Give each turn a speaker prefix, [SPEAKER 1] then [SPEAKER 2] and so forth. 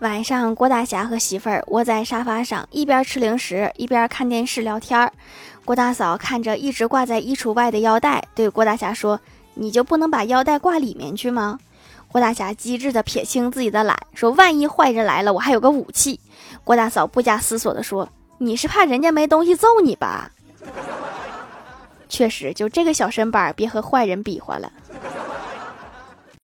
[SPEAKER 1] 晚上，郭大侠和媳妇儿窝在沙发上，一边吃零食，一边看电视聊天儿。郭大嫂看着一直挂在衣橱外的腰带，对郭大侠说：“你就不能把腰带挂里面去吗？”郭大侠机智的撇清自己的懒，说：“万一坏人来了，我还有个武器。”郭大嫂不假思索的说：“你是怕人家没东西揍你吧？”确实，就这个小身板，别和坏人比划了。